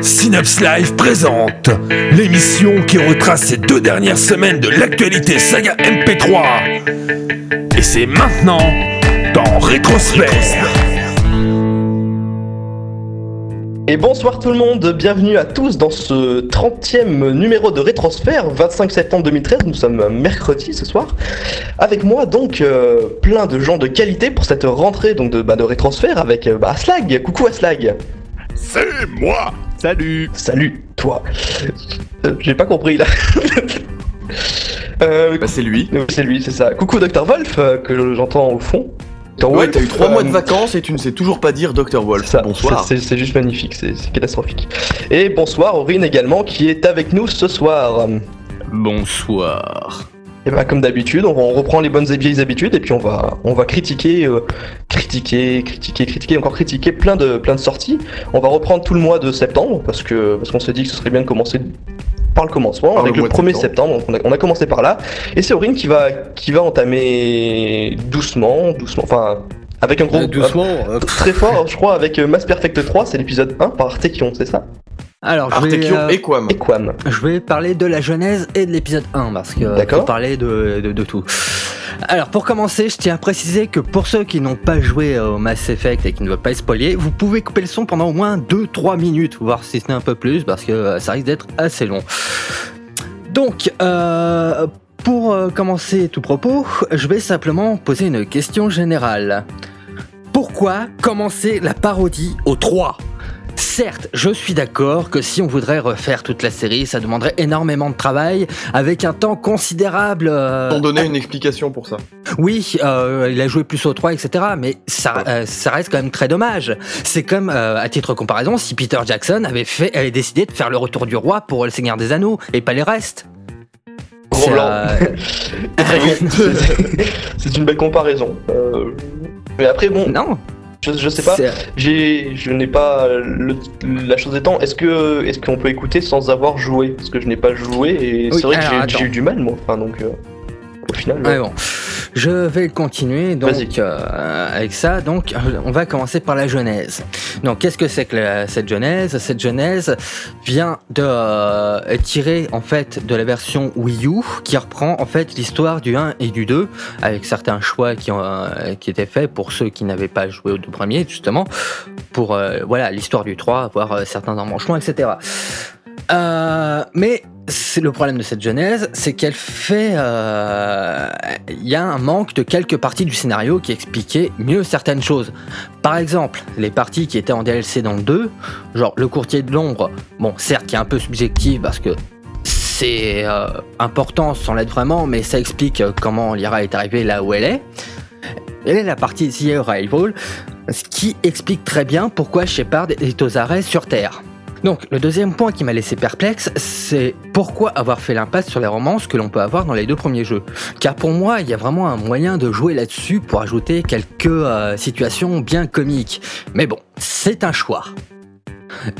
Synapse Live présente l'émission qui retrace ces deux dernières semaines de l'actualité saga MP3. Et c'est maintenant dans Rétrosphère. Et bonsoir tout le monde, bienvenue à tous dans ce 30e numéro de Rétrosphère, 25 septembre 2013, nous sommes mercredi ce soir. Avec moi donc euh, plein de gens de qualité pour cette rentrée donc de, bah, de Rétrosphère avec euh, bah, Aslag, coucou Aslag. C'est moi Salut Salut, toi. Euh, J'ai pas compris là. Euh, Bah c'est lui. c'est lui, c'est ça. Coucou Dr Wolf, que j'entends au fond. Ouais, t'as eu 3 euh, mois de vacances et tu ne sais toujours pas dire Dr. Wolf. Ça, Bonsoir. c'est- juste magnifique, c'est c'est catastrophique. Et bonsoir Aurine également qui est avec nous ce soir. Bonsoir. Et bah comme d'habitude, on, reprend les bonnes et vieilles habitudes et puis on va on va critiquer, euh, critiquer, critiquer, critiquer, encore critiquer plein de plein de sorties. On va reprendre tout le mois de septembre parce que parce qu'on s'est dit que ce serait bien de commencer par le commencement Par avec le, mois de 1er septembre. Donc on a, on a commencé par là et c'est Aurine qui va qui va entamer doucement, doucement, enfin avec un gros Euh, doucement. euh, très fort, je crois, avec euh, Mass Perfect 3, c'est l'épisode 1 par Artekion, c'est ça? Alors, je vais, Artekion euh, et Quam. Et Quam. je vais parler de la genèse et de l'épisode 1 parce que D'accord. faut parler de, de, de tout. Alors, pour commencer, je tiens à préciser que pour ceux qui n'ont pas joué au Mass Effect et qui ne veulent pas spoiler, vous pouvez couper le son pendant au moins 2-3 minutes, voire si ce n'est un peu plus, parce que euh, ça risque d'être assez long. Donc, euh, pour euh, commencer tout propos, je vais simplement poser une question générale. Pourquoi commencer la parodie au 3 Certes, je suis d'accord que si on voudrait refaire toute la série, ça demanderait énormément de travail, avec un temps considérable. euh, T'en donner une explication pour ça. oui, euh, il a joué plus au 3, etc. Mais ça, euh, ça reste quand même très dommage. C'est comme, euh, à titre de comparaison, si Peter Jackson avait, fait, avait décidé de faire le retour du roi pour le Seigneur des Anneaux, et pas les restes. C'est, une belle comparaison. Mais après, bon, non, je, je sais pas, j'ai, je n'ai pas. le- la chose étant, est-ce que est-ce qu'on peut écouter sans avoir joué? Parce que je n'ai pas joué et Oui, c'est vrai que j'ai- eu du mal, moi. Enfin, donc, euh, au final. Ouais, bon. Je vais continuer donc euh, avec ça. Donc, euh, on va commencer par la genèse. Donc, qu'est-ce que c'est que la- cette genèse? Cette genèse vient de euh, tirée en fait de la version Wii U qui reprend en fait l'histoire du 1 et du 2 avec certains choix qui ont euh, qui étaient faits pour ceux qui n'avaient pas joué aux deux premiers justement pour voilà l'histoire du 3, avoir certains embranchements, etc. Euh, mais c'est le problème de cette genèse, c'est qu'elle fait. euh, Il y a un manque de quelques parties du scénario qui expliquaient mieux certaines choses. Par exemple, les parties qui étaient en DLC dans le 2, genre le courtier de l'ombre, bon, certes, qui est un peu subjectif parce que c'est euh, important sans l'être vraiment, mais ça explique euh, comment Lyra est arrivée là où elle est. Et la partie The Arrival, ce qui explique très bien pourquoi Shepard est aux arrêts sur Terre. Donc, le deuxième point qui m'a laissé perplexe, c'est pourquoi avoir fait l'impasse sur les romances que l'on peut avoir dans les deux premiers jeux? Car pour moi, il y a vraiment un moyen de jouer là-dessus pour ajouter quelques euh, situations bien comiques. Mais bon, c'est un choix.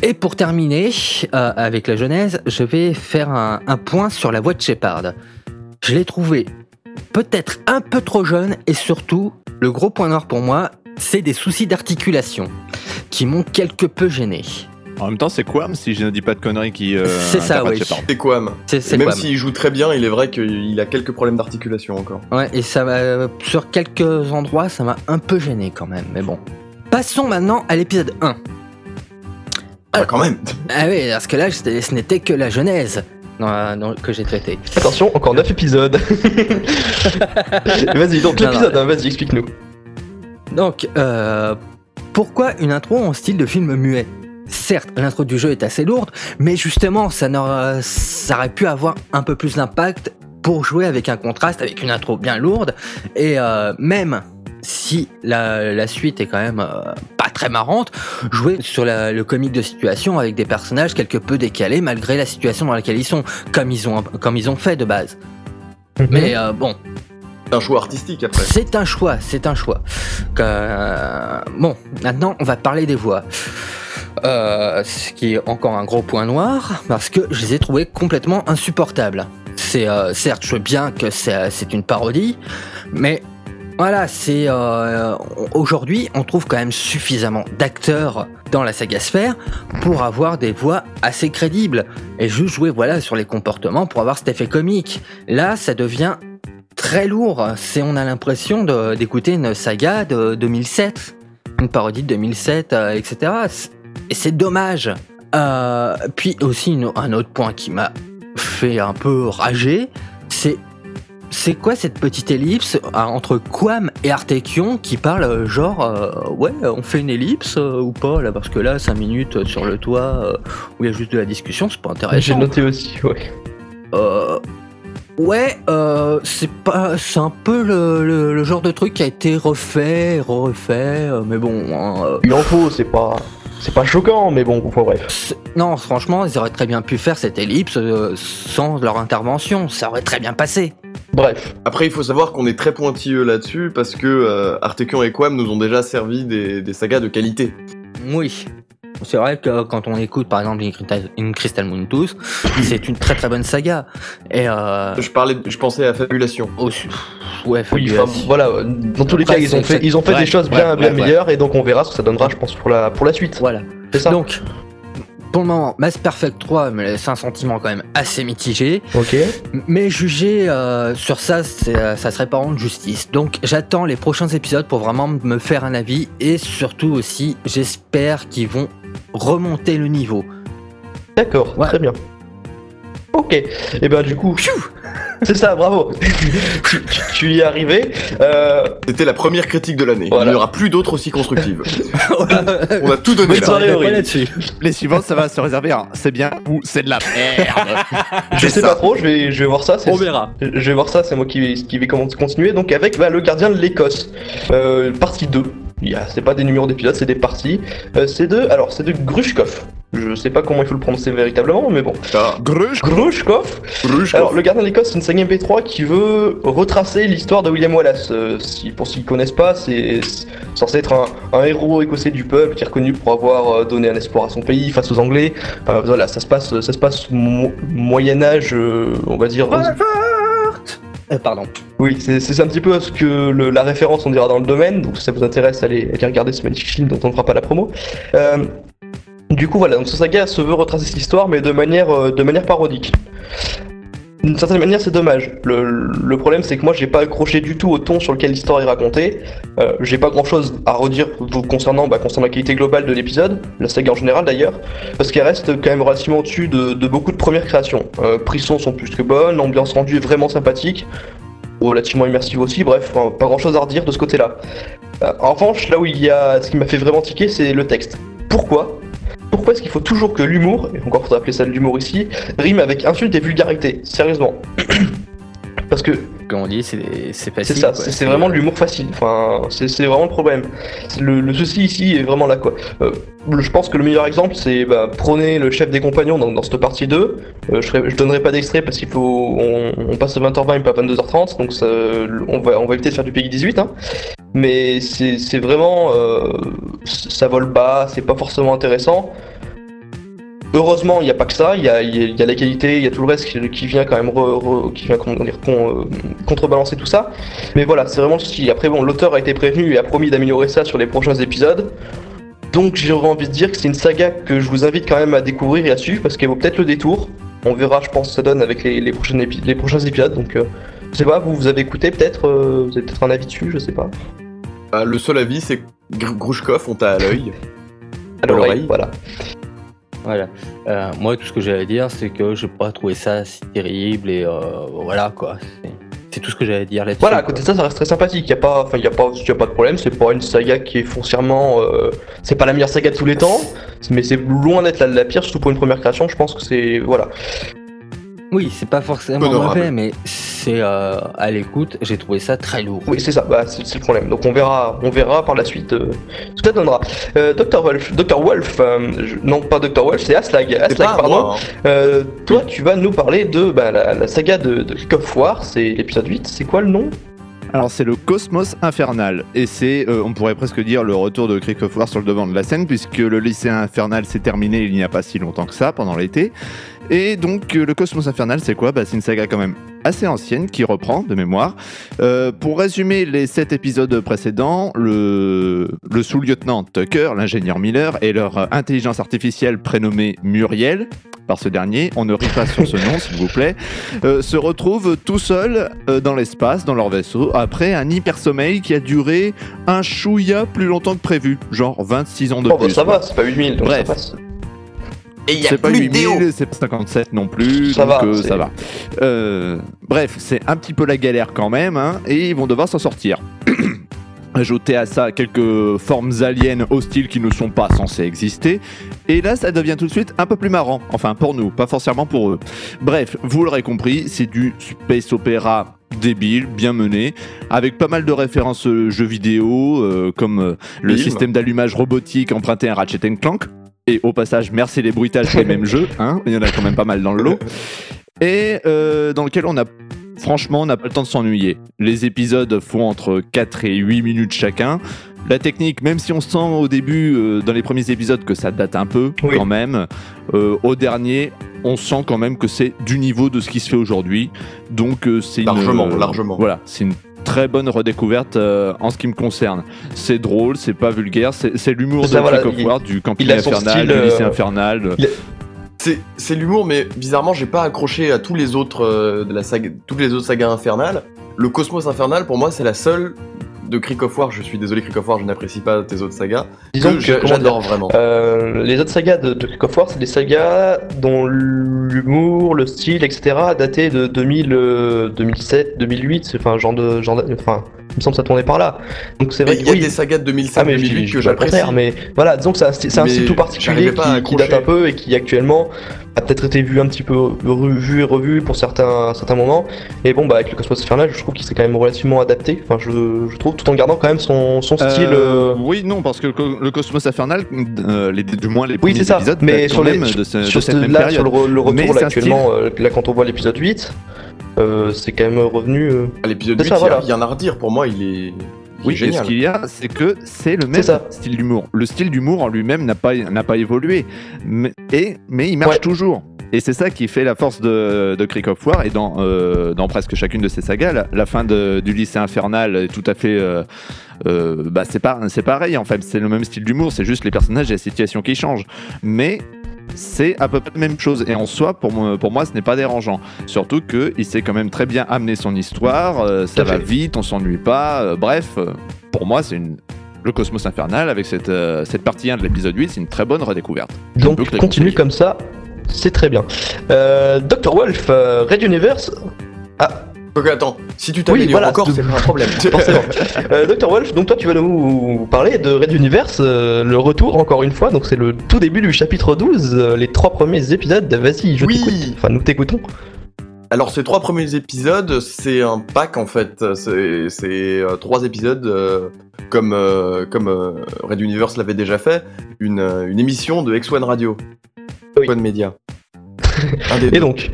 Et pour terminer euh, avec la genèse, je vais faire un, un point sur la voix de Shepard. Je l'ai trouvé peut-être un peu trop jeune et surtout, le gros point noir pour moi, c'est des soucis d'articulation qui m'ont quelque peu gêné. En même temps, c'est Quam, si je ne dis pas de conneries, qui. euh, C'est ça, interprète oui. C'est Quam. C'est même s'il joue très bien, il est vrai qu'il a quelques problèmes d'articulation encore. Ouais, et ça m'a. Sur quelques endroits, ça m'a un peu gêné quand même, mais bon. Passons maintenant à l'épisode 1. Ah, quand même Ah oui, parce que là, ce n'était que la genèse dans- dans- que j'ai traité. Attention, encore 9 épisodes. vas-y, donc l'épisode, hein, vas-y, explique-nous. Donc, euh, pourquoi une intro en style de film muet? Certes, l'intro du jeu est assez lourde, mais justement, ça, aurait pu avoir un peu plus d'impact pour jouer avec un contraste, avec une intro bien lourde, et euh, même si la, la suite est quand même euh, pas très marrante, jouer sur la- le comique de situation avec des personnages quelque peu décalés malgré la situation dans laquelle ils sont, comme ils ont, comme ils ont fait de base. Mais euh, bon, C'est un choix artistique après. c'est un choix, c'est un choix. Euh, bon, maintenant on va parler des voix. Euh, ce qui est encore un gros point noir, parce que je les ai trouvées complètement insupportables. C'est euh, certes, je veux bien que c'est c'est une parodie, mais Voilà, c'est euh, aujourd'hui, on trouve quand même suffisamment d'acteurs dans la saga Sphère pour avoir des voix assez crédibles et juste jouer voilà sur les comportements pour avoir cet effet comique. Là, ça devient très lourd. C'est on a l'impression d'écouter une saga de 2007, une parodie de 2007, euh, etc. Et c'est dommage. Euh, puis aussi une- un autre point qui m'a fait un peu rager, c'est c'est quoi cette petite ellipse euh, entre Quam et Artekion qui parle euh, genre euh, ouais on fait une ellipse euh, ou pas là parce que là 5 minutes sur le toit euh, où il y a juste de la discussion c'est pas J'ai intéressant. noté aussi, ouais. Ouais c'est pas c'est un peu le, le- le genre de truc qui a été refait refait mais bon hein, Il en faut, c'est pas. C'est pas choquant, mais bon, enfin, bref. non franchement ils auraient très bien pu faire cette ellipse euh, sans leur intervention ça aurait très bien passé. Bref. Après, il faut savoir qu'on est très pointilleux là-dessus parce que euh, Artekion et Quam nous ont déjà servi des, des sagas de qualité. Oui. C'est vrai que quand on écoute par exemple In Crystal- Moon Tooth, c'est une très très bonne saga. Et euh, Je parlais, je pensais à Fabulation. aussi- ouais, Oui, enfin, voilà, dans tous les Après, cas, ils ont fait, ils ont fait ouais, des choses ouais, bien, ouais, meilleures, et donc on verra ce que ça donnera, je pense, pour la, pour la suite. Voilà. C'est ça Donc, pour le moment, Mass Perfect 3 me laisse un sentiment quand même assez mitigé. Ok. Mais juger euh, sur ça, euh, ça serait pas rendre justice. Donc j'attends les prochains épisodes pour vraiment me faire un avis. Et surtout aussi, j'espère qu'ils vont remonter le niveau. D'accord, Ouais. très bien. Ok. Et ben du coup, c'est ça, bravo. tu, y es arrivé. Euh, C'était la première critique de l'année. Voilà. Il n'y aura plus d'autres aussi constructives. On a tout donné là. Les suivantes, ça va se réserver à c'est bien ou c'est de la merde. je sais pas trop, je vais, je vais voir ça. On verra. Je vais voir ça, c'est moi qui vais, qui vais comment- continuer. Donc avec bah, le gardien de l'Écosse, euh, partie 2. Il y a- C'est pas des numéros d'épisodes, c'est des parties. Euh, c'est de, alors c'est de Grushkov. Je sais pas comment il faut le prononcer véritablement, mais bon. Ah, Grush, Grushkov. Alors le gardien de l'Écosse, c'est une saga MP3 qui veut retracer l'histoire de William Wallace. Euh, si, pour ceux qui connaissent pas, c'est censé être un, un héros écossais du peuple qui est reconnu pour avoir euh, donné un espoir à son pays face aux Anglais. Euh, voilà, ça se passe, ça se passe mo- Moyen Âge, euh, on va dire. Euh, pardon. Oui, c'est un petit peu ce que la référence on dira dans le domaine, donc si ça vous intéresse, allez, regarder ce magnifique film dont on ne fera pas la promo. Euh, du coup voilà, donc ce saga se veut retracer cette histoire, mais de manière, euh, parodique. D'une certaine manière, c'est dommage. Le, problème, c'est que moi, j'ai pas accroché du tout au ton sur lequel l'histoire est racontée. Euh, j'ai pas grand chose à redire concernant, bah, concernant la qualité globale de l'épisode, la saga en général d'ailleurs, parce qu'elle reste quand même relativement au-dessus de, de beaucoup de premières créations. Euh, Prissons sont plus que bonnes, l'ambiance rendue est vraiment sympathique, relativement immersive aussi, bref, pas grand chose à redire de ce côté-là. Euh, en revanche, là où il y a ce qui m'a fait vraiment tiquer, c'est le texte. Pourquoi? Pourquoi est-ce qu'il faut toujours que l'humour, et encore faudrait appeler ça l'humour ici, rime avec insultes et vulgarité? Sérieusement. Parce que Comme on dit, c'est facile. c'est ça, vraiment de l'humour facile. Enfin, c'est vraiment le problème. Le, le souci ici est vraiment là quoi. Euh, je pense que le meilleur exemple c'est bah, prenez le chef des compagnons dans, dans cette partie 2. Euh, je, donnerai pas d'extrait parce qu'il faut on, on passe de 20h20 et pas 22h30 donc ça, on va on va éviter de faire du Peggy 18 hein. Mais c'est vraiment euh, ça vole bas, c'est pas forcément intéressant. Heureusement, il n'y a pas que ça, il y a, y la qualité, il y a tout le reste qui, qui vient quand même re- re- qui vient comment dire, con- euh, contrebalancer tout ça. Mais voilà, c'est vraiment le souci. Après, bon, l'auteur a été prévenu et a promis d'améliorer ça sur les prochains épisodes. Donc j'aurais envie de dire que c'est une saga que je vous invite quand même à découvrir et à suivre parce qu'elle vaut peut-être le détour. On verra, je pense, ce que ça donne avec les, les, prochains, épi- les prochains épisodes. Donc, euh, je sais pas, vous, vous avez écouté peut-être, euh, vous avez peut-être un avis dessus, je sais pas. Bah, le seul avis, c'est que Gr- Grushkov, on t'a à l'œil. À l'oreille. voilà. Voilà. Euh, moi, tout ce que à dire, c'est que j'ai pas trouvé ça si terrible et euh, voilà quoi. C'est- tout ce que j'avais à dire là-dessus. Voilà, à côté de ça, ça reste très sympathique. Y a pas, y a pas, y a pas de problème. C'est pas une saga qui est foncièrement, euh, c'est pas la meilleure saga de tous les temps, mais c'est loin d'être la, la pire, surtout pour une première création. Je pense que c'est, voilà. Oui, c'est pas forcément Honorable. mauvais, mais c'est euh, à l'écoute, j'ai trouvé ça très lourd. Oui, c'est ça. Bah, c'est c'est le problème. Donc on verra, on verra par la suite euh, ce que ça donnera. Euh, Dr Wolf, Dr Wolf, euh, je- non pas Dr Wolf, c'est Aslag. C'est Aslag, pas pardon. moi, hein. Euh, toi, tu vas nous parler de bah, la, la saga de, de Kick of War. C'est l'épisode 8. C'est quoi le nom? Alors c'est le Cosmos Infernal et c'est, euh, on pourrait presque dire, le retour de Creek of War sur le devant de la scène puisque le lycée infernal s'est terminé il n'y a pas si longtemps que ça, pendant l'été. Et donc euh, le Cosmos Infernal c'est quoi? Bah, C'est une saga quand même assez ancienne qui reprend de mémoire. Euh, pour résumer les sept épisodes précédents, le, le sous-lieutenant Tucker, l'ingénieur Miller et leur intelligence artificielle prénommée Muriel, par ce dernier, on ne rit pas sur ce nom s'il vous plaît, euh, se retrouvent tout seuls euh, dans l'espace, dans leur vaisseau, après un hypersommeil qui a duré un chouïa plus longtemps que prévu, genre 26 ans de Oh, bah, plus. ça quoi. va, c'est pas 8000, donc Bref. ça passe. Et il y a C'est pas plus de déo 8000, c'est pas 57 non plus, Ça donc va, euh, ça va. Euh, bref, c'est un petit peu la galère quand même, hein, et ils vont devoir s'en sortir. Ajouter à ça quelques formes aliens hostiles qui ne sont pas censées exister, et là ça devient tout de suite un peu plus marrant. Enfin pour nous, pas forcément pour eux. Bref, vous l'aurez compris, c'est du space opéra débile, bien mené, avec pas mal de références euh, jeux vidéo, euh, comme euh, le Film. système d'allumage robotique emprunté à Ratchet Clank. Et au passage, merci les bruitages des mêmes jeux, hein, il y en a quand même pas mal dans le lot. Et euh, dans lequel on a, franchement, on n'a pas le temps de s'ennuyer. Les épisodes font entre 4 et 8 minutes chacun. La technique, même si on sent au début, euh, dans les premiers épisodes, que ça date un peu, Oui. quand même, euh, au dernier, on sent quand même que c'est du niveau de ce qui se fait aujourd'hui. Donc euh, c'est une- Largement, euh, largement. Voilà, c'est une très bonne redécouverte euh, en ce qui me concerne. C'est drôle, c'est pas vulgaire, c'est l'humour de voilà, of il- War, du camping infernal, style, du lycée euh, infernal. C'est, c'est l'humour, mais bizarrement, j'ai pas accroché à tous les autres euh, de la saga, toutes les autres sagas infernales. Le Cosmos infernal, pour moi, c'est la seule de Creek of War. Je suis désolé, Creek of War, je n'apprécie pas tes autres sagas. Disons que j'adore vraiment. Euh, les autres sagas de, de of War, c'est des sagas dont l'humour, le style, etc. a daté de 2000, euh, 2007, 2008, c'est- enfin genre de, genre enfin, il me semble que ça tournait par là. Donc c'est Mais vrai y a oui. des sagas de 2007, Ah mais je dis 2008 je que j'apprécie. mais voilà, disons que c'est un, style tout particulier qui, qui date un peu et qui actuellement a peut-être été vu un petit peu revu et revu pour certains, certains moments. Et bon, bah avec le Cosmos Infernal, je trouve qu'il s'est quand même relativement adapté, enfin je, je trouve, tout en gardant quand même son, son style. Euh, euh, Oui, non, parce que le co- le Cosmos Infernal, euh, les, du moins les Oui, premiers c'est ça, épisodes, mais datent sur, les, même de, ce- de sur cette ce- même là, période. sur le, retour là, actuellement, euh, là quand on voit l'épisode 8, euh, c'est quand même revenu. euh, À l'épisode C'est 8, ça, il voilà. il y a un à redire. Pour moi, il est, il est Oui, et génial. ce qu'il y a, c'est que c'est le même ça. style d'humour. Le style d'humour en lui-même n'a pas, n'a pas évolué, mais, et, mais il marche Ouais. toujours. Et c'est ça qui fait la force de, de Creek of War et dans, euh, dans presque chacune de ces sagas. La, la fin de- du lycée infernal est tout à fait. euh, euh, bah c'est, pas, c'est pareil en fait, c'est le même style d'humour, c'est juste les personnages et la situation qui changent. Mais c'est à peu près la même chose. Et en soi, pour moi, pour moi ce n'est pas dérangeant. Surtout qu'il sait quand même très bien amener son histoire, euh, ça va fait. vite, on s'ennuie pas. euh, bref, euh, pour moi, c'est une. Le Cosmos Infernal, avec cette, euh, cette partie 1 de l'épisode 8, c'est une très bonne redécouverte. Je Donc peux que les continue conseiller. comme ça, c'est très bien. Euh, Dr. Wolf, euh, Red Universe. Ah, Ok, attends, si tu t'améliores voilà, encore, c'est- un problème. Euh, Dr. Wolf, donc toi tu vas nous parler de Red Universe, euh, le retour encore une fois, donc c'est le tout début du chapitre 12, euh, les trois premiers épisodes. Vas-y, je Oui. Enfin, nous t'écoutons. Alors ces trois premiers épisodes, c'est un pack en fait. C'est euh, trois épisodes comme comme Red Universe l'avait déjà fait, une, une émission de X1 Radio, Oui. X1 Media. Et donc,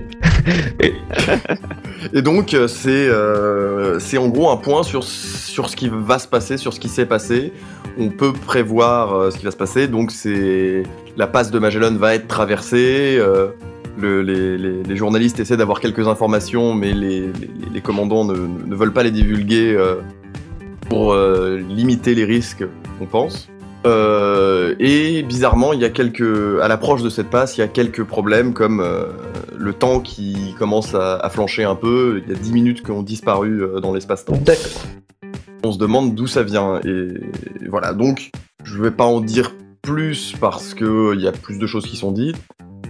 Et donc euh, c'est euh, c'est en gros un point sur sur ce qui va se passer, sur ce qui s'est passé. On peut prévoir euh, ce qui va se passer. Donc c'est la passe de Magellan va être traversée. le- les, les- journalistes essaient d'avoir quelques informations, mais les, les- commandants ne, ne veulent pas les divulguer pour limiter les risques, on pense. Euh, et bizarrement, il y a quelques, à l'approche de cette passe, il y a quelques problèmes comme euh, le temps qui commence à, à flancher un peu. Il y a 10 minutes qui ont disparu euh, dans l'espace-temps. d'accord. On se demande d'où ça vient. Et voilà, donc je vais pas en dire plus parce que il y a plus de choses qui sont dites.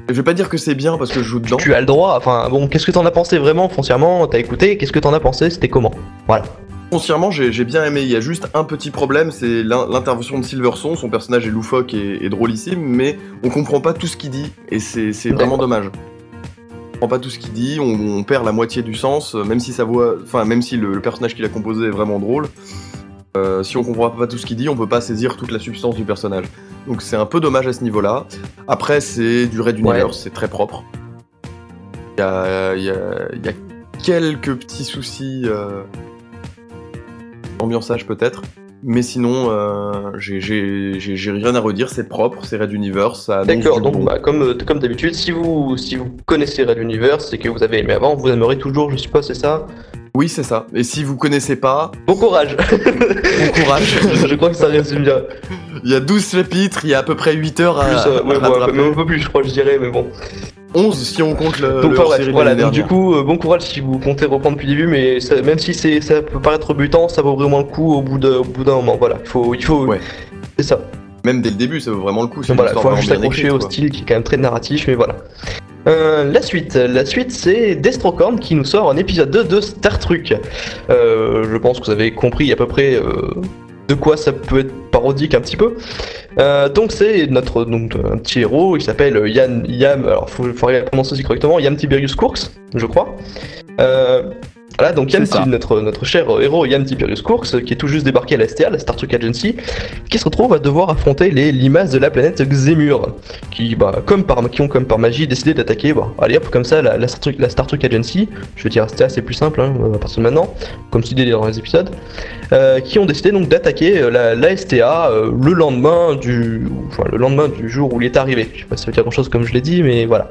Et je vais pas dire que c'est bien parce que je joue dedans. Tu as le droit. Enfin, bon, qu'est-ce que t'en as pensé vraiment, foncièrement? T'as écouté Qu'est-ce que t'en as pensé? C'était comment? Voilà. Foncièrement, j'ai bien aimé. Il y a juste un petit problème, c'est l'in- l'intervention de Silverson. Son personnage est loufoque et, et drôlissime, mais on comprend pas tout ce qu'il dit, et c'est vraiment dommage. On comprend pas tout ce qu'il dit, on, on perd la moitié du sens, même si sa voix, enfin même si le, le personnage qu'il a composé est vraiment drôle. euh, si on comprend pas tout ce qu'il dit, on peut pas saisir toute la substance du personnage. Donc c'est un peu dommage à ce niveau-là. Après, c'est du Red Ouais. Universe, c'est très propre. Il y a, il y a- il y a quelques petits soucis. euh, ambiançage peut-être. Mais sinon, euh, j'ai- rien à redire, c'est propre, c'est Red Universe, D'accord, donc bah, comme, euh, comme d'habitude, si vous, si vous connaissez Red Universe et que vous avez aimé avant, vous aimerez toujours, je suppose, c'est ça? Oui, c'est ça. Et si vous connaissez pas, Bon courage bon courage. Je crois que ça résume bien. Il y a 12 chapitres, il y a à peu près 8 heures à, Plus, euh, ouais, à un peu plus, je crois, je dirais, mais bon. 11 si on compte le, donc le voilà, donc du coup, euh, bon courage si vous comptez reprendre depuis le début, mais ça- même si c'est, ça peut paraître rebutant, ça vaut vraiment le coup au bout, de, au bout d'un moment. Voilà, il faut. Il faut Ouais. C'est ça. Même dès le début, ça vaut vraiment le coup. Donc voilà, faut vraiment juste accrocher au quoi. style qui est quand même très narratif, mais voilà. Euh, la suite, la suite c'est Destrocorn qui nous sort un épisode 2 de Star Trek. Euh, je pense que vous avez compris à peu près euh, de quoi ça peut être parodique un petit peu. Euh, donc c'est notre donc, un petit héros, il s'appelle Yann Yam, alors faut, faut prononcer aussi correctement, Yam Tiberius Courx, je crois. Euh, voilà, donc Yann, notre, notre cher héros Yann Tiberius Courx, qui est tout juste débarqué à la STA, la Star Trek Agency, qui se retrouve à devoir affronter les limaces de la planète Xemur, qui, bah, comme par, qui ont comme par magie décidé d'attaquer, bah, allez hop, comme ça, la, la, Star, Trek, la Star Trek Agency, je veux dire, STA c'est plus simple hein, à partir de maintenant, comme tu dis dans les épisodes, euh, qui ont décidé donc d'attaquer euh, la, la STA euh, le lendemain du, enfin, le lendemain du jour où il est arrivé. Je sais pas si ça veut dire grand chose comme je l'ai dit, mais voilà.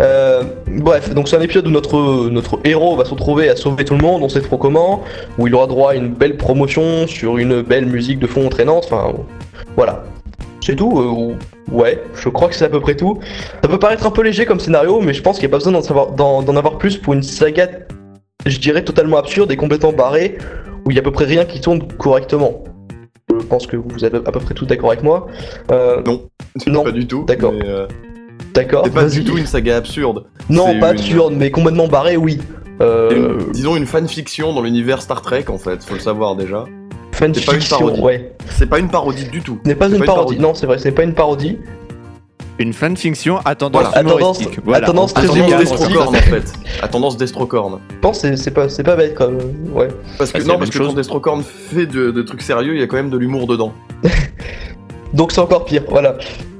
Euh, bref, donc c'est un épisode où notre, notre héros va se retrouver à sauver tout le monde, on sait trop comment, où il aura droit à une belle promotion sur une belle musique de fond entraînante, enfin voilà. C'est tout euh, Ouais, je crois que c'est à peu près tout. Ça peut paraître un peu léger comme scénario, mais je pense qu'il n'y a pas besoin d'en savoir- d'en d'en avoir plus pour une saga, je dirais, totalement absurde et complètement barrée, où il y a à peu près rien qui tourne correctement. Je pense que vous êtes à peu près tous d'accord avec moi. Euh, Non. Pas du tout. D'accord. mais, euh, d'accord. C'est pas du tout une saga absurde. Non, c'est pas une- absurde, mais complètement barré, oui. C'est Euh, une- disons une fanfiction dans l'univers Star Trek en fait, faut le savoir déjà. c'est pas une fanfiction, parodie. ouais. C'est pas une parodie du tout. Ce n'est pas C'est une parodie. Non, c'est vrai, ce n'est pas une parodie. Une fanfiction à tendance Voilà. À tendance- humoristique. à Voilà. tendance À tendance humoristique. ça. Destrocorn en fait. À tendance Destrocorn. Je pense que c'est- c'est pas, c'est pas bête comme. Ouais. Parce que Ah, c'est non, parce même que chose. quand Destrocorn fait de, de trucs sérieux, il y a quand même de l'humour dedans. Donc c'est encore pire, voilà.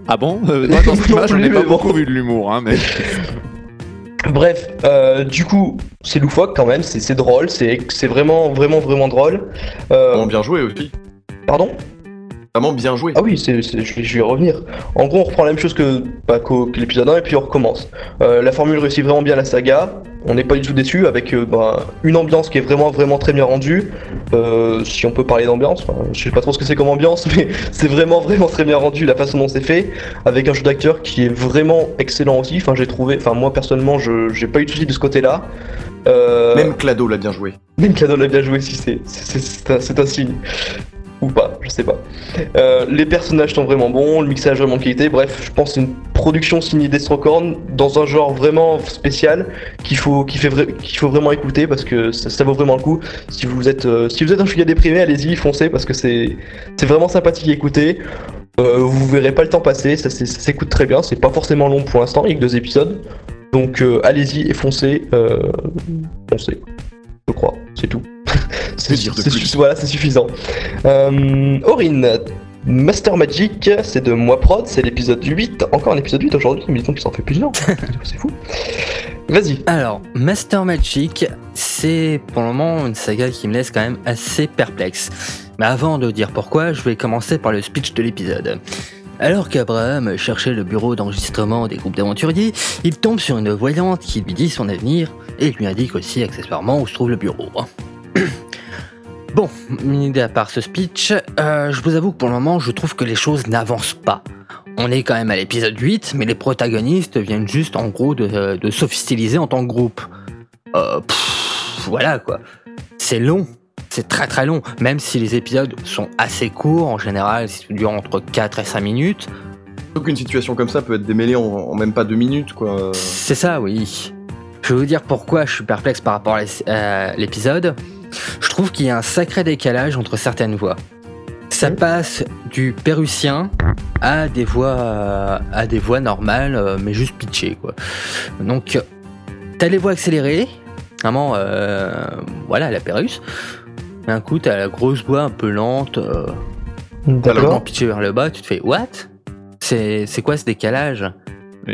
Ah bon Euh, Moi, dans cette Non image, j'en ai plus, pas beaucoup vu de l'humour, hein, mais. Bref, euh, du coup, c'est loufoque quand même, c'est drôle, c'est vraiment, vraiment, vraiment drôle. Euh, Vraiment bien joué aussi. pardon? Vraiment bien joué. Ah oui, c'est, c'est- je, vais- je vais y revenir. En gros, on reprend la même chose que, bah, l'épisode 1 et puis on recommence. Euh, la formule réussit vraiment bien la saga. On n'est pas du tout déçu avec euh, bah, une ambiance qui est vraiment, vraiment très bien rendue. Euh, si on peut parler d'ambiance, enfin, je sais pas trop ce que c'est comme ambiance, mais c'est vraiment, vraiment très bien rendu la façon dont c'est fait. Avec un jeu d'acteur qui est vraiment excellent aussi. Enfin, j'ai trouvé, enfin, moi personnellement, je j'ai pas eu de soucis de ce côté-là. Même Clado l'a bien joué. même Canon l'a bien joué si c'est c'est- c'est un, c'est un signe. Ou pas, je sais pas. Euh, les personnages sont vraiment bons, le mixage vraiment qualité, bref, je pense c'est une production signée Destrocorn dans un genre vraiment spécial qu'il faut, vraiment écouter parce que ça, vaut vraiment le coup. Si vous êtes, euh, si vous êtes un chouïa déprimé, allez-y, foncez parce que c'est vraiment sympathique à écouter. Euh, vous verrez pas le temps passer, ça, ça s'écoute très bien, c'est pas forcément long pour l'instant, il y a que deux épisodes. Donc euh, allez-y et foncez. Foncez je crois, c'est tout. c'est voilà, c'est suffisant. Euh, Aurine, Master Magic, c'est de moi prod, c'est l'épisode 8, encore un épisode 8 aujourd'hui, mais disons qu'il s'en fait plusieurs. c'est fou. Vas-y. Alors, Master Magic, c'est pour le moment une saga qui me laisse quand même assez perplexe. Mais avant de dire pourquoi, je vais commencer par le speech de l'épisode. Alors qu'Abraham cherchait le bureau d'enregistrement des groupes d'aventuriers, il tombe sur une voyante qui lui dit son avenir et lui indique aussi accessoirement où se trouve le bureau. Bon, une idée à part ce speech, euh, je vous avoue que pour le moment, je trouve que les choses n'avancent pas. On est quand même à l'épisode 8, mais les protagonistes viennent juste en gros de, de s'officialiser en tant que groupe. Euh, pff, voilà quoi. C'est long, c'est très très long, même si les épisodes sont assez courts, en général, ils durent entre 4 et 5 minutes. Surtout qu'une situation comme ça peut être démêlée en, en même pas deux minutes, quoi. C'est ça, oui. Je vais vous dire pourquoi je suis perplexe par rapport à l'épisode. Je trouve qu'il y a un sacré décalage entre certaines voix. Ça passe du pérussien à des voix à des voix normales, euh, mais juste pitchées quoi. Donc, t'as les voix accélérées, vraiment, euh, voilà la pérusse. D'un coup, t'as la grosse voix un peu lente, euh, complètement pitchée vers le bas. Tu te fais what? C'est quoi ce décalage?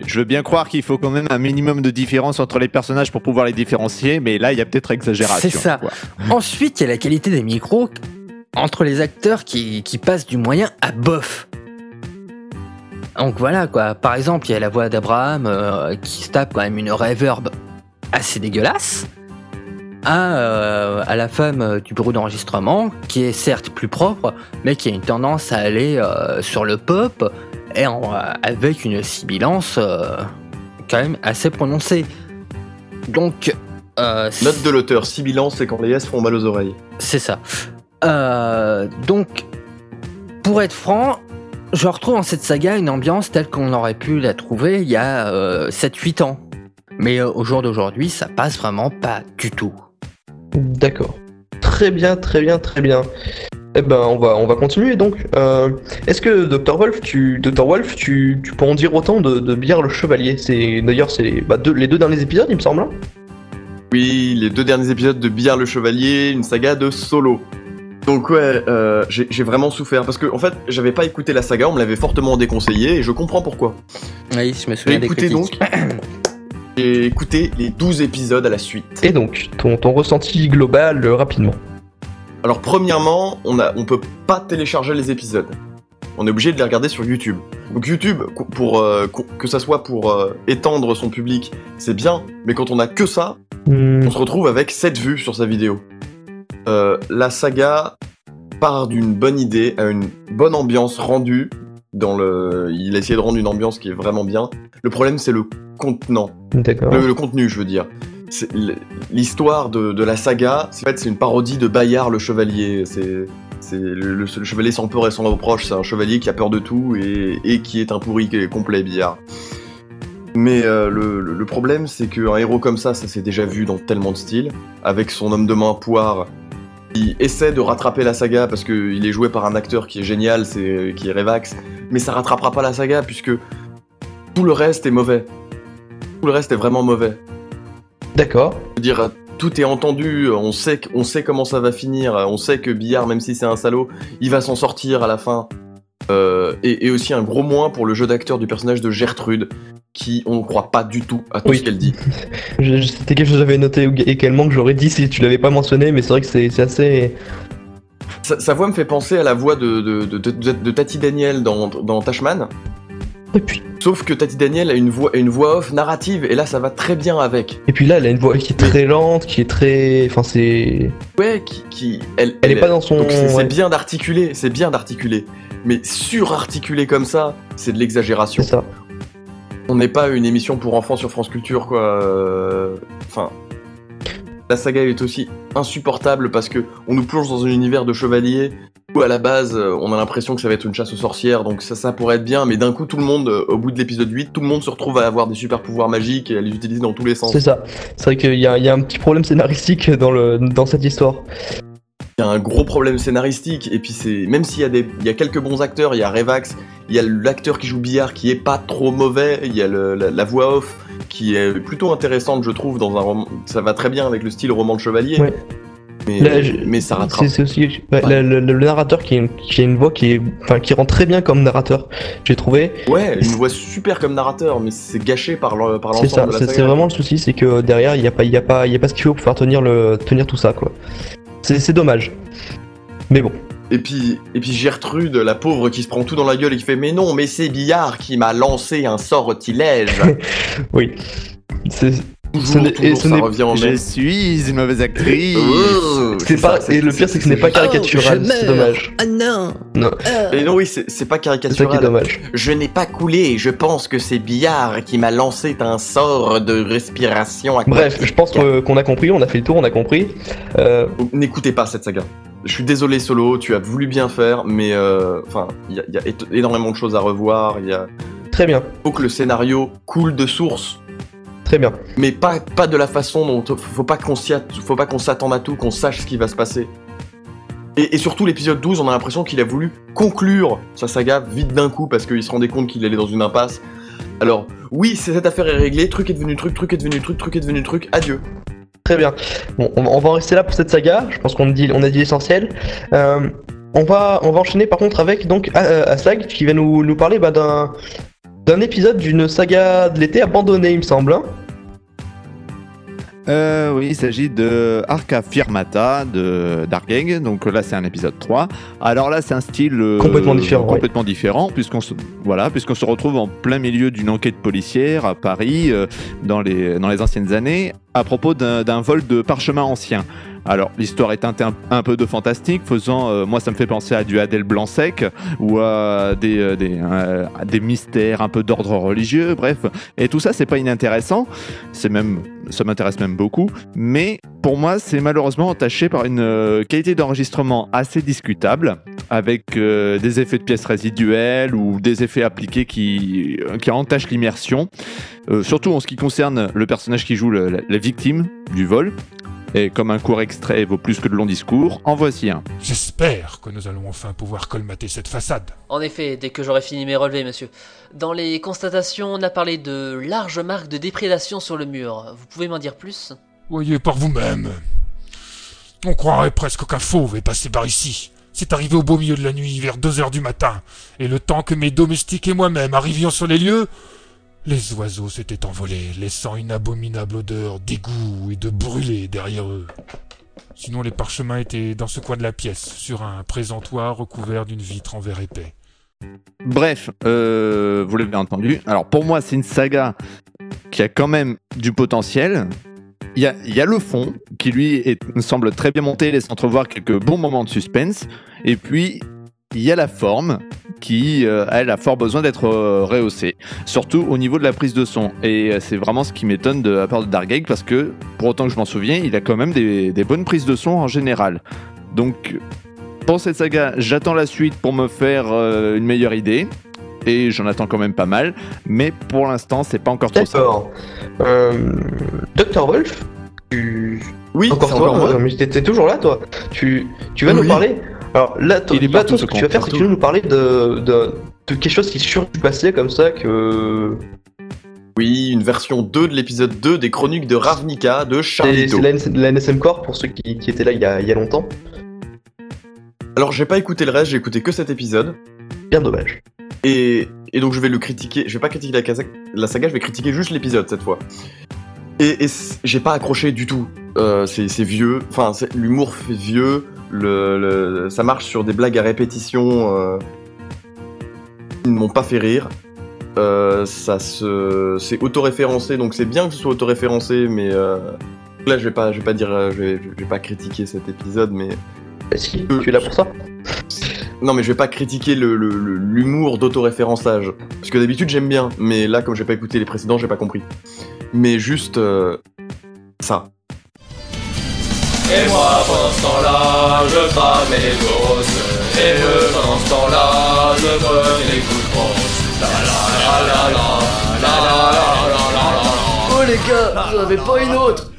Je veux bien croire qu'il faut quand même un minimum de différence entre les personnages pour pouvoir les différencier, mais là, il y a peut-être exagération. C'est ça. quoi. Ensuite, il y a la qualité des micros entre les acteurs qui, qui passent du moyen à bof. Donc voilà quoi. Par exemple, il y a la voix d'Abraham euh, qui se tape quand même une reverb assez dégueulasse. À, euh, à la femme du bureau d'enregistrement qui est certes plus propre, mais qui a une tendance à aller euh, sur le pop et en- euh, avec une sibilance euh, quand même assez prononcée. Donc, euh, Note de l'auteur, sibilance, c'est quand les S font mal aux oreilles. c'est ça. Euh, donc, pour être franc, je retrouve dans cette saga une ambiance telle qu'on aurait pu la trouver il y a euh, 7-8 ans. Mais euh, au jour d'aujourd'hui, ça passe vraiment pas du tout. D'accord. Très bien, très bien, très bien. Eh ben, on va, on va continuer donc. Euh, Est-ce que Dr. Wolf, tu, Dr. Wolf, tu, tu peux en dire autant de, de Bière le Chevalier? C'est d'ailleurs c'est bah, deux- les deux derniers épisodes, il me semble. hein Oui, les deux derniers épisodes de Billard le Chevalier, une saga de solo. Donc ouais, euh, j'ai vraiment souffert parce que en fait, j'avais pas écouté la saga, on me l'avait fortement déconseillé et je comprends pourquoi. Oui, je me J'ai souviens des écouté critiques. donc. J'ai écouté les 12 épisodes à la suite. Et donc, ton, ton ressenti global euh, rapidement. Alors premièrement, on on peut pas télécharger les épisodes. On est obligé de les regarder sur YouTube. Donc YouTube, pour euh, que ça soit pour euh, étendre son public, c'est bien. Mais quand on a que ça, Hmm, on se retrouve avec 7 vues sur sa vidéo. Euh, la saga part d'une bonne idée, à une bonne ambiance rendue. Dans le, il a essayé de rendre une ambiance qui est vraiment bien. Le problème, c'est le contenant. Le contenu, je veux dire. L'histoire de, la saga, c'est- une parodie de Bayard le Chevalier. C'est le, Chevalier sans peur et sans reproche. C'est un chevalier qui a peur de tout et, qui est un pourri complet, Billard. Mais euh, le, problème, c'est qu'un héros comme ça, ça s'est déjà vu dans tellement de styles. Avec son homme de main poire, qui essaie de rattraper la saga parce qu'il est joué par un acteur qui est génial, qui est Revax. Mais ça rattrapera pas la saga puisque tout le reste est mauvais. Tout le reste est vraiment mauvais. D'accord. Je veux dire, tout est entendu, on sait, on sait comment ça va finir, on sait que Billard, même si c'est un salaud, il va s'en sortir à la fin. Euh, et, et aussi un gros moins pour le jeu d'acteur du personnage de Gertrude, qui on ne croit pas du tout à tout Oui. ce qu'elle dit. C'était quelque chose que j'avais noté également que j'aurais dit si tu l'avais pas mentionné, mais c'est vrai que c'est assez. Sa, sa voix me fait penser à la voix de, de, de, de- de Tati Daniel dans, dans Tashman, Sauf que Tati Daniel a une voix, une voix off narrative, et là ça va très bien avec. et puis là, elle a une voix qui est très lente, qui est très. Enfin, c'est. Ouais, qui, qui elle, Elle est pas dans son. Donc c'est ouais, bien d'articuler, c'est bien d'articuler. Mais surarticuler comme ça, c'est de l'exagération. c'est ça. On n'est pas une émission pour enfants sur France Culture, quoi. Euh, Enfin, la saga est aussi insupportable parce que on nous plonge dans un univers de chevaliers à la base euh, on a l'impression que ça va être une chasse aux sorcières, donc ça, ça pourrait être bien, mais d'un coup tout le monde, euh, au bout de l'épisode 8, tout le monde se retrouve à avoir des super pouvoirs magiques et à les utiliser dans tous les sens. C'est ça. C'est vrai qu'il y, a il y a un petit problème scénaristique dans, le, dans cette histoire. Il y a un gros problème scénaristique, et puis c'est même s'il y, a des- il y a quelques bons acteurs, il y a Revax, il y a l'acteur qui joue Billard qui est pas trop mauvais, il y a le- la, la voix off qui est plutôt intéressante, je trouve, dans un roman. Ça va très bien avec le style roman de chevalier, Ouais. Mais, Là, je- mais ça rattrape. C'est aussi ouais, le, le- le narrateur qui, a une- qui a une voix qui, est, enfin, qui rend très bien comme narrateur. J'ai trouvé. Ouais, une voix super comme narrateur, mais c'est gâché par le- par C'est ça. l'ensemble C'est vraiment le souci, c'est que derrière, il n'y a pas, y a pas, il y a pas ce qu'il faut pour faire tenir le, tenir tout ça, quoi. C'est dommage. Mais bon. Et puis, et puis Gertrude, la pauvre qui se prend tout dans la gueule et qui fait Mais non, mais c'est Billard qui m'a lancé un sortilège. Oui. C'est toujours, et toujours, ça revient en Je suis une mauvaise actrice. Euh, c'est ça, pas. Et le pire, c'est que ce n'est pas caricatural. Oh, c'est dommage. Ah non Non. Et non, oui, c'est c'est pas C'est ça qui est caricatural. dommage. Je n'ai pas coulé, je pense que c'est Billard qui m'a lancé un sort de respiration aquatique. Bref, je pense que- qu'on a compris, on a fait le tour, on a compris. Euh, N'écoutez pas cette saga. Je suis désolé Solo, tu as voulu bien faire, mais euh, enfin, il y, a- il y a é- énormément de choses à revoir. Il y a... très bien, faut que le scénario coule de source, très bien. mais pas, pas de la façon dont faut pas qu'on qu'on s'attende à tout, qu'on sache ce qui va se passer. Et, et surtout l'épisode 12, on a l'impression qu'il a voulu conclure sa saga vite d'un coup parce qu'il se rendait compte qu'il allait dans une impasse. Alors oui, cette affaire est réglée, truc est devenu truc, truc est devenu truc, truc est devenu truc, adieu. Très bien. Bon, on, va en rester là pour cette saga. Je pense qu'on dit, on a dit l'essentiel. Euh, on va, on va enchaîner par contre avec donc A- Asag qui va nous, nous parler bah, d'un d'un épisode d'une saga de l'été abandonnée, il me semble. hein. Euh, oui, il s'agit de Arca Firmata de Dark. Donc là, c'est un épisode 3. Alors là, c'est un style euh, Complètement différent, Complètement différent, puisqu'on se, voilà, puisqu'on se retrouve en plein milieu d'une enquête policière à Paris euh, dans, les, dans les anciennes années à propos d'un d'un vol de parchemin ancien. Alors, l'histoire est un, un peu de fantastique, faisant, euh, moi, ça me fait penser à du Adèle Blanc-Sec ou à des, euh, euh, des mystères un peu d'ordre religieux, bref. Et tout ça, c'est pas inintéressant. C'est même, ça m'intéresse même beaucoup. Mais pour moi, c'est malheureusement entaché par une qualité d'enregistrement assez discutable, avec des effets de pièces résiduelles ou des effets appliqués qui, qui entachent l'immersion. Surtout en ce qui concerne le personnage qui joue la victime du vol. Et comme un court extrait vaut plus que de longs discours, en voici un. J'espère que nous allons enfin pouvoir colmater cette façade. En effet, dès que j'aurai fini mes relevés, monsieur. Dans les constatations, on a parlé de larges marques de déprédation sur le mur. Vous pouvez m'en dire plus? Voyez par vous-même. On croirait presque qu'un fauve est passé par ici. C'est arrivé au beau milieu de la nuit, vers 2 heures du matin. Et le temps que mes domestiques et moi-même arrivions sur les lieux, les oiseaux s'étaient envolés, laissant une abominable odeur d'égout et de brûlé derrière eux. Sinon, les parchemins étaient dans ce coin de la pièce, sur un présentoir recouvert d'une vitre en verre épais. Bref, euh, vous l'avez entendu. Alors pour moi, c'est une saga qui a quand même du potentiel. Il y a, le fond qui lui semble très bien monté, laisse entrevoir quelques bons moments de suspense. Et puis il y a la forme qui, euh, elle, a fort besoin d'être euh, rehaussée, surtout au niveau de la prise de son. Et euh, c'est vraiment ce qui m'étonne de la part de Dark Gate parce que, pour autant que je m'en souviens, il a quand même des, des bonnes prises de son en général. Donc, pour cette saga, j'attends la suite pour me faire euh, une meilleure idée. Et j'en attends quand même pas mal. Mais pour l'instant, c'est pas encore trop ça. D'accord. Euh, Dr. Wolf, tu... Oui, encore c'est toi, encore moi. mais t'es t'es toujours là, toi. Tu, tu vas Oui. nous parler. Alors là, est là, partout, toi, ce que tu vas faire, c'est que tu vas nous parler de, de, de quelque chose qui est sur du passé comme ça que. Oui, une version 2 de l'épisode 2 des chroniques de Ravnica de C'est Charlito. c'est la, NS la NSM Core pour ceux qui, qui étaient là il y a, il y a longtemps. Alors j'ai pas écouté le reste, j'ai écouté que cet épisode. Bien dommage. Et, et donc je vais le critiquer. Je vais pas critiquer la, casa- la saga, je vais critiquer juste l'épisode cette fois. Et, j'ai pas accroché du tout. Euh, c'est c'est vieux. Enfin, c'est- l'humour fait vieux. Le, le- ça marche sur des blagues à répétition euh, qui ne m'ont pas fait rire. Euh, ça se, c'est autoréférencé, donc c'est bien que ce soit autoréférencé, mais euh, là je vais pas, je vais pas dire, euh, je vais, je vais pas critiquer cet épisode, mais si, tu es là pour ça? non, mais je vais pas critiquer le- l'humour d'autoréférençage. Parce que d'habitude j'aime bien, mais là, comme j'ai pas écouté les précédents, j'ai pas compris. Mais juste. euh, ça. Et moi, pendant ce temps-là, je crame les grosses. Et eux, pendant ce temps-là, je prenais des coups de brosse. La la la la la, la la la la la la la. Oh les gars, j'en avais pas une autre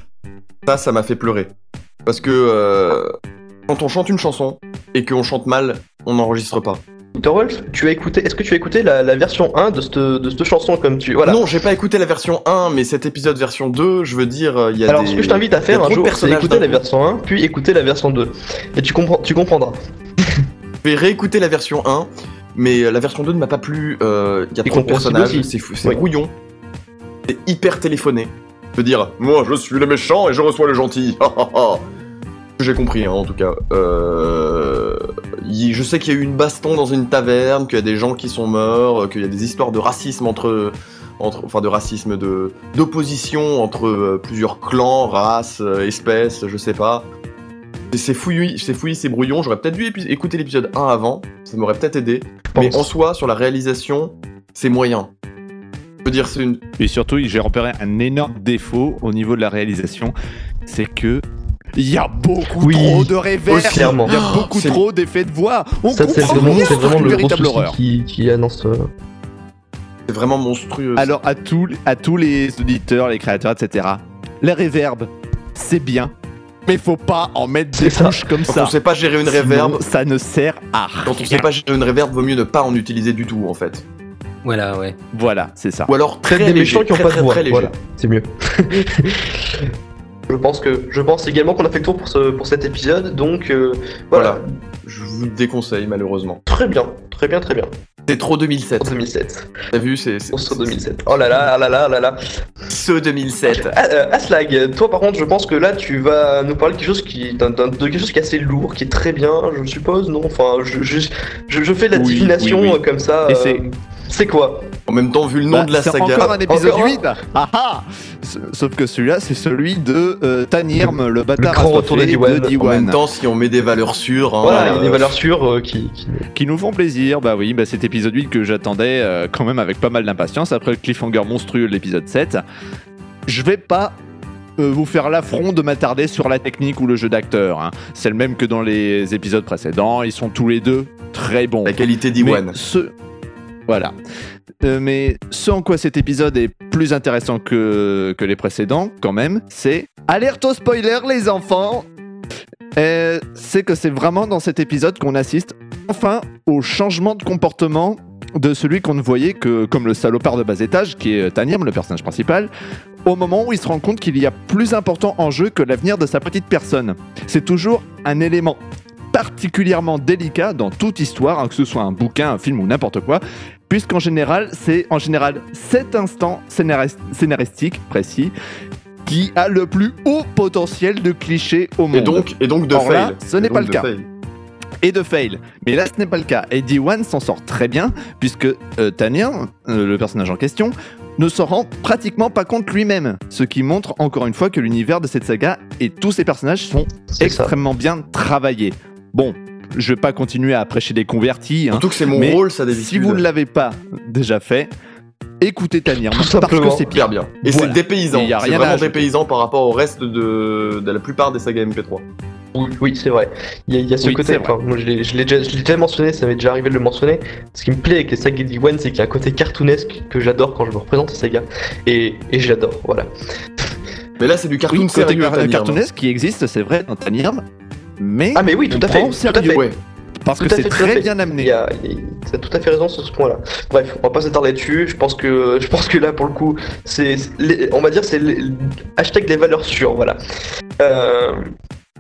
Ça, ça m'a fait pleurer. Parce que euh, quand on chante une chanson et qu'on chante mal, on n'enregistre pas. Wolf, tu as écouté, est-ce que tu as écouté la, la version 1 de cette, de cette chanson comme tu. Voilà. Non, j'ai pas écouté la version 1, mais cet épisode version 2, je veux dire, euh, il y a Alors des... ce que je t'invite à faire un jour, c'est écouter la version 1, puis écouter la version 2. Et tu, comprends, tu comprendras. Je vais réécouter la version 1, mais euh, la version 2 ne m'a pas plu. euh, Il y a Et trop de personnages, c'est fou- c'est Oui. brouillon. C'est hyper téléphoné. Je veux dire, moi je suis le méchant et je reçois le gentil. J'ai compris, hein, en tout cas. Euh, je sais qu'il y a eu une baston dans une taverne, qu'il y a des gens qui sont morts, euh, qu'il y a des histoires de racisme entre. entre enfin, de racisme, de d'opposition entre euh, plusieurs clans, races, euh, espèces, je sais pas. C'est fouillis, c'est fouillis, c'est brouillon. J'aurais peut-être dû écouter l'épisode 1 avant, ça m'aurait peut-être aidé. Mais en soi, sur la réalisation, c'est moyen. Je veux dire, c'est une. Et surtout, j'ai repéré un énorme défaut au niveau de la réalisation, c'est que il y a beaucoup Oui, trop de réverb, aussi, clairement. il y a beaucoup trop d'effets de voix. On Ça, c'est comprend vraiment, rien, c'est vraiment le gros véritable souci horreur. qui, qui annonce. euh, C'est vraiment monstrueux. Alors à tous, à tous les auditeurs, les créateurs, etc. Les réverbes, c'est bien, mais faut pas en mettre des ça. couches comme quand ça. on sait pas gérer une Sinon, réverb, ça ne sert à quand on rien. sait pas gérer une réverb, vaut mieux ne pas en utiliser du tout, en fait. Voilà, ouais. Voilà, c'est ça. Ou alors très des léger, méchants qui ont très, pas de voix. Voilà, c'est mieux. je pense que, je pense également qu'on a fait le tour pour, ce, pour cet épisode, donc euh, voilà. Voilà. Je vous déconseille, malheureusement. Très bien, très bien, très bien. C'est trop 2007. En 2007. T'as vu, c'est se 2007. Oh là là, oh là là, oh là là. ce 2007. Ah, euh, Aslag, toi par contre, je pense que là tu vas nous parler de quelque chose qui, de quelque chose qui est assez lourd, qui est très bien, je suppose, non? Enfin, je, je, je, je fais de la Oui, divination oui, oui. euh, comme ça. Et euh, c'est- c'est quoi? En même temps, vu le nom Bah, de la c'est saga. encore un épisode Encore un 8 ah, ah Sauf que celui-là, c'est celui de euh, Tanirm, le bâtard grand retour de assoiffé Diwan. En même temps, si on met des valeurs sûres, hein, Voilà, il y a des euh, valeurs sûres euh, qui, qui- qui nous font plaisir. Bah oui, bah cet épisode 8 que j'attendais euh, quand même avec pas mal d'impatience après le cliffhanger monstrueux de l'épisode 7. Je vais pas euh, vous faire l'affront de m'attarder sur la technique ou le jeu d'acteur. hein. C'est le même que dans les épisodes précédents. Ils sont tous les deux très bons. la qualité d'Iwan. ce... Voilà. Euh, mais ce en quoi cet épisode est plus intéressant que, les précédents, quand même, c'est... Alerte au spoiler, les enfants Euh, C'est que c'est vraiment dans cet épisode qu'on assiste enfin au changement de comportement de celui qu'on ne voyait que comme le salopard de bas étage, qui est Tanirm, le personnage principal, au moment où il se rend compte qu'il y a plus important en jeu que l'avenir de sa petite personne. C'est toujours un élément particulièrement délicat dans toute histoire, hein, que ce soit un bouquin, un film ou n'importe quoi, puisqu'en général, c'est en général cet instant scénaris- scénaristique précis qui a le plus haut potentiel de cliché au monde. Et donc, et donc de Or là, fail. ce n'est Et pas donc le de cas. fail. et de fail. Mais là, ce n'est pas le cas. Et D1 s'en sort très bien, puisque euh, Tanir, euh, le personnage en question, ne s'en rend pratiquement pas compte lui-même. Ce qui montre encore une fois que l'univers de cette saga et tous ses personnages sont ça. extrêmement bien travaillés. Bon, je vais pas continuer à prêcher des convertis. hein. Surtout que c'est mon Mais rôle, ça d'habitude. Si vous ne l'avez pas déjà fait, écoutez Tanir, Tout parce que simplement. c'est bien. bien. Et Voilà. c'est dépaysant. Et y a C'est rien vraiment dépaysant par rapport au reste de, de la plupart des sagas MP3. Oui, oui, c'est vrai. Il y a, il y a ce Oui, côté, c'est enfin, moi je l'ai déjà, mentionné, ça m'est déjà arrivé de le mentionner. Ce qui me plaît avec les sagas d'Iwan, c'est qu'il y a un côté cartoonesque que j'adore quand je me représente ces sagas. Et, et j'adore, voilà. Mais là, c'est du cartoon Oui, côté sérieux. Tanir. cartoonesque qui existe, c'est vrai, dans Tanirm, mais Ah, mais oui, tout à fait. prend au Tout à sérieux. fait. Ouais. parce tout que c'est très bien amené. tu as tout à fait raison sur ce point-là. Bref, on va pas s'attarder dessus. Je pense que, je pense que là, pour le coup, c'est, on va dire, c'est hashtag des valeurs sûres, voilà. Euh,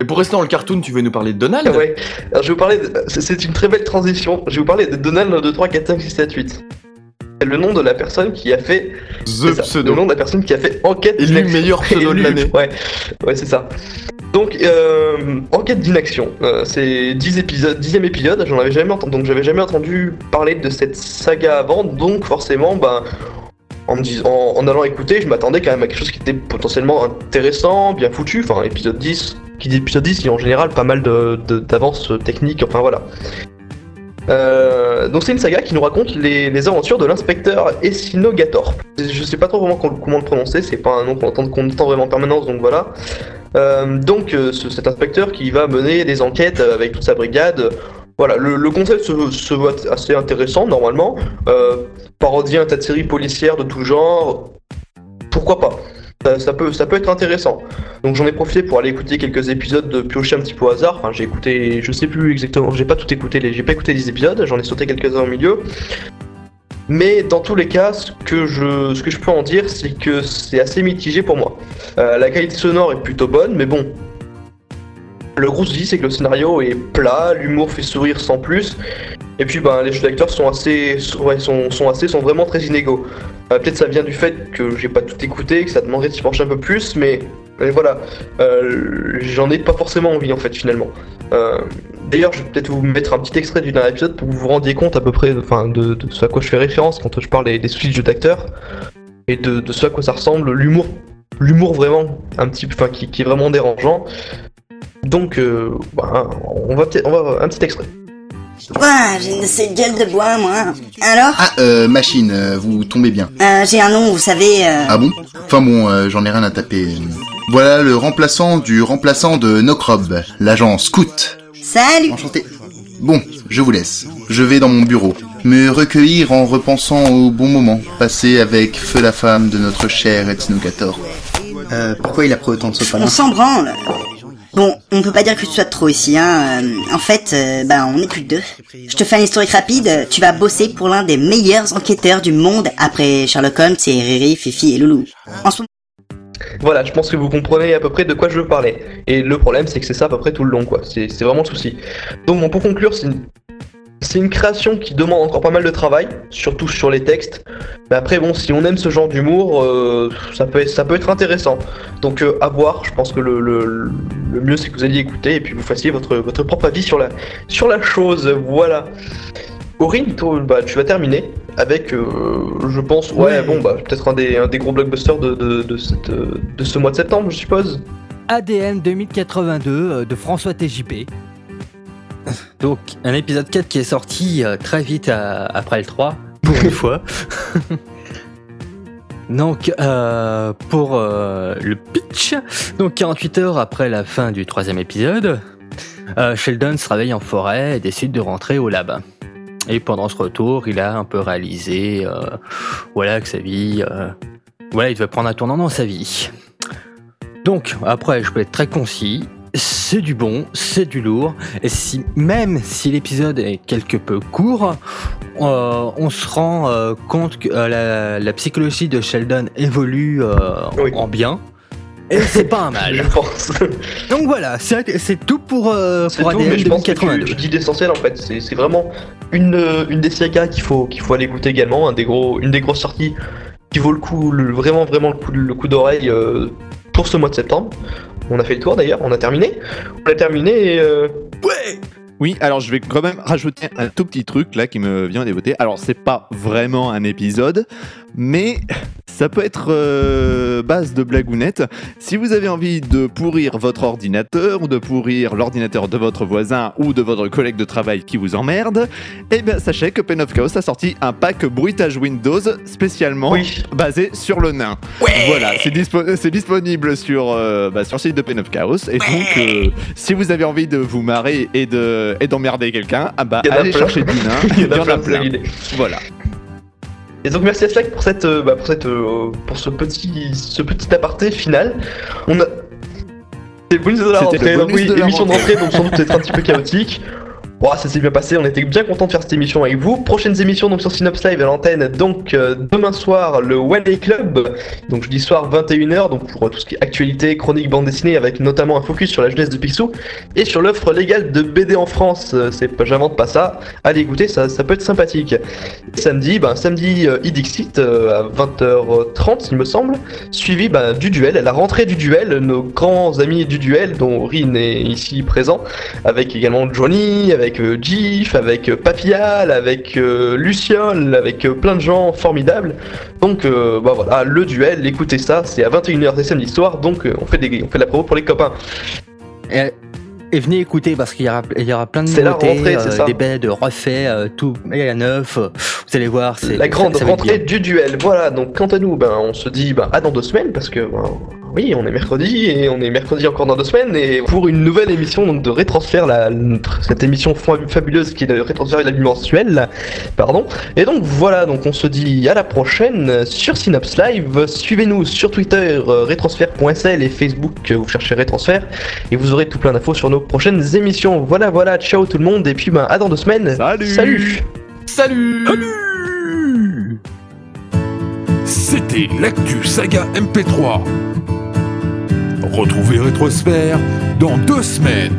Et pour rester dans le cartoon, tu veux nous parler de Donald Ah ouais. Alors, je vais vous parler. de- C'est une très belle transition. Je vais vous parler de Donald 1, 2, 3, 4, 5, 6, 7, 8. C'est le nom de la personne qui a fait. The ça, Pseudo. Le nom de la personne qui a fait enquête Élu meilleur pseudo de l'année. Ouais, ouais c'est ça. Donc, euh, enquête d'inaction. Euh, c'est 10 épisodes, 10 épisode. J'en avais jamais entendu. Donc, j'avais jamais entendu parler de cette saga avant. Donc, forcément, ben. En, allant écouter, je m'attendais quand même à quelque chose qui était potentiellement intéressant, bien foutu. Enfin, épisode 10, qui dit épisode 10, il y a en général pas mal de- de- d'avances techniques, enfin voilà. Euh, donc c'est une saga qui nous raconte les, aventures de l'inspecteur Essinogator. Je sais pas trop comment le prononcer, c'est pas un nom qu'on entend vraiment en permanence, donc voilà. Euh, donc euh, ce- cet inspecteur qui va mener des enquêtes euh, avec toute sa brigade. Voilà, le, concept se, voit assez intéressant normalement. Parodier un tas de séries policières de tout genre, pourquoi pas? Ça, peut, ça peut être intéressant. Donc j'en ai profité pour aller écouter quelques épisodes de piocher un petit peu au hasard. Enfin, j'ai écouté, je sais plus exactement, j'ai pas tout écouté, j'ai pas écouté les épisodes, j'en ai sauté quelques-uns au milieu. Mais dans tous les cas, ce que je, ce que je peux en dire, c'est que c'est assez mitigé pour moi. Euh, la qualité sonore est plutôt bonne, mais bon. Le gros souci, c'est que le scénario est plat, l'humour fait sourire sans plus, et puis ben, les jeux d'acteurs sont assez, sont, sont assez, sont vraiment très inégaux. Euh, Peut-être ça vient du fait que j'ai pas tout écouté, que ça demanderait de s'y pencher un peu plus, mais, voilà, Euh, j'en ai pas forcément envie en fait finalement. D'ailleurs, je vais peut-être vous mettre un petit extrait du dernier épisode pour que vous vous rendiez compte à peu près enfin, de, de ce à quoi je fais référence quand je parle des, des soucis de jeu d'acteurs et de, de ce à quoi ça ressemble, l'humour, l'humour vraiment un petit, enfin qui, qui est vraiment dérangeant. Donc, euh, bah, on va peut-être, on va un petit extrait. Ouah, j'ai une gueule de bois, moi. Alors? Ah, euh, machine, euh, vous tombez bien. euh, J'ai un nom, vous savez... Euh... Ah bon? Enfin bon, euh, j'en ai rien à taper. Voilà le remplaçant du remplaçant de Nocrob, l'agent Scout. Salut Enchanté. Bon, je vous laisse. Je vais dans mon bureau. Me recueillir en repensant au bon moment passé avec Feu la femme de notre cher Ethnogator. Euh, pourquoi il a pris autant de On sopalin s'en branle. Bon, on peut pas dire que tu sois de trop ici, hein. Euh, En fait, euh, bah, on est plus que deux. Je te fais un historique rapide. Tu vas bosser pour l'un des meilleurs enquêteurs du monde après Sherlock Holmes et Riri, Fifi et Loulou. En ce moment, Voilà, je pense que vous comprenez à peu près de quoi je veux parler. Et le problème, c'est que c'est ça à peu près tout le long, quoi. C'est vraiment le souci. Donc, bon, pour conclure, c'est une, création qui demande encore pas mal de travail, surtout sur les textes. Mais après, bon, si on aime ce genre d'humour, euh, ça, peut être, intéressant. Donc, euh, à voir. Je pense que le, mieux, c'est que vous alliez écouter et puis vous fassiez votre, propre avis sur la, chose. Voilà. Aurine, bah, tu vas terminer avec, euh, je pense, ouais, bon, bah, peut-être un des, un des gros blockbusters de, de, de, cette, euh, de ce mois de septembre, je suppose. ADN 2082 euh, de François TJP. Donc, un épisode 4 qui est sorti euh, très vite après le 3, pour une fois. Donc, euh, pour euh, le pitch, donc 48 heures après la fin du troisième épisode, euh, Sheldon se réveille en forêt et décide de rentrer au lab. Et pendant ce retour, il a un peu réalisé, euh, voilà, que sa vie, euh, voilà, il devait prendre un tournant dans sa vie. Donc, après, je peux être très concis. C'est du bon, c'est du lourd. Et si, même si l'épisode est quelque peu court, euh, on se rend compte que la, la psychologie de Sheldon évolue Oui. en bien. Et c'est pas un Je mal. pense. Donc voilà, c'est c'est tout pour, euh, C'est pour tout, ADN mais je pense que tu, 2082. tu dis l'essentiel en fait. C'est c'est vraiment une, euh, une des sagas qu'il faut, qu'il faut aller écouter également, un des gros, une des grosses sorties qui vaut le coup, le- vraiment vraiment le coup, le coup d'oreille euh, pour ce mois de septembre. On a fait le tour d'ailleurs, on a terminé. On a terminé et euh, Oui, alors je vais quand même rajouter un tout petit truc là qui me vient des beautés. Alors c'est pas vraiment un épisode, mais ça peut être euh, base de blagounette. Si vous avez envie de pourrir votre ordinateur ou de pourrir l'ordinateur de votre voisin ou de votre collègue de travail qui vous emmerde, eh bien sachez que Pen of Chaos a sorti un pack bruitage Windows spécialement oui, basé sur le nain. Voilà, c'est dispo- c'est disponible sur, euh, bah, sur le site de Pen of Chaos. Et donc, euh, si vous avez envie de vous marrer et de et d'emmerder quelqu'un, ah bah, allez chercher du nain. il y en a plein. Voilà. Et donc merci à Slack pour cette, euh, bah, pour cette, euh, pour ce petit, ce petit aparté final. On a. C'est bonus de la rentrée. Donc oui, émission de rentrée. rentrée, donc sans doute peut-être un petit peu chaotique. Bon, ça s'est bien passé, on était bien content de faire cette émission avec vous. Prochaines émissions donc sur Synops Live à l'antenne, donc euh, demain soir le One Day Club, donc jeudi soir 21h, donc pour euh, tout ce qui est actualité, chronique, bande dessinée, avec notamment un focus sur la jeunesse de Picsou et sur l'offre légale de BD en France. Euh, C'est j'invente pas ça. Allez écoutez, ça, ça peut être sympathique. Samedi, ben samedi Idixit à 20h30 il me semble, suivi ben, du duel, la rentrée du duel, nos grands amis du duel dont Rin est ici présent, avec également Johnny, avec euh, Gif, avec euh, Papial, avec euh, Luciole, avec euh, plein de gens formidables. Donc euh, bah voilà, le duel, écoutez ça, c'est à 21h des samedis soirs, donc euh, on fait des on fait de la promo pour les copains. Et, et venez écouter parce qu'il y aura, il y aura plein de C'est la nouveautés, rentrée, c'est euh, des bêtes refaits, euh, tout est à neuf. euh, Vous allez voir, c'est La grande ça- ça rentrée du duel. Voilà, donc quant à nous, ben, on se dit ben, à dans deux semaines, parce que ben, oui, on est mercredi, et on est mercredi encore dans deux semaines, et pour une nouvelle émission donc, de Rétransfert, la, cette émission fa- fabuleuse qui est de Rétransfert et la vie mensuelle, pardon. Et donc voilà, donc on se dit à la prochaine sur Synops Live. Suivez-nous sur Twitter, euh, rétransfert.sl et Facebook, euh, vous cherchez Rétransfert, et vous aurez tout plein d'infos sur nos prochaines émissions. Voilà, voilà, ciao tout le monde, et puis ben, à dans deux semaines. Salut Salut Salut C'était l'actu saga MP3. Retrouvez Rétrosphère dans deux semaines.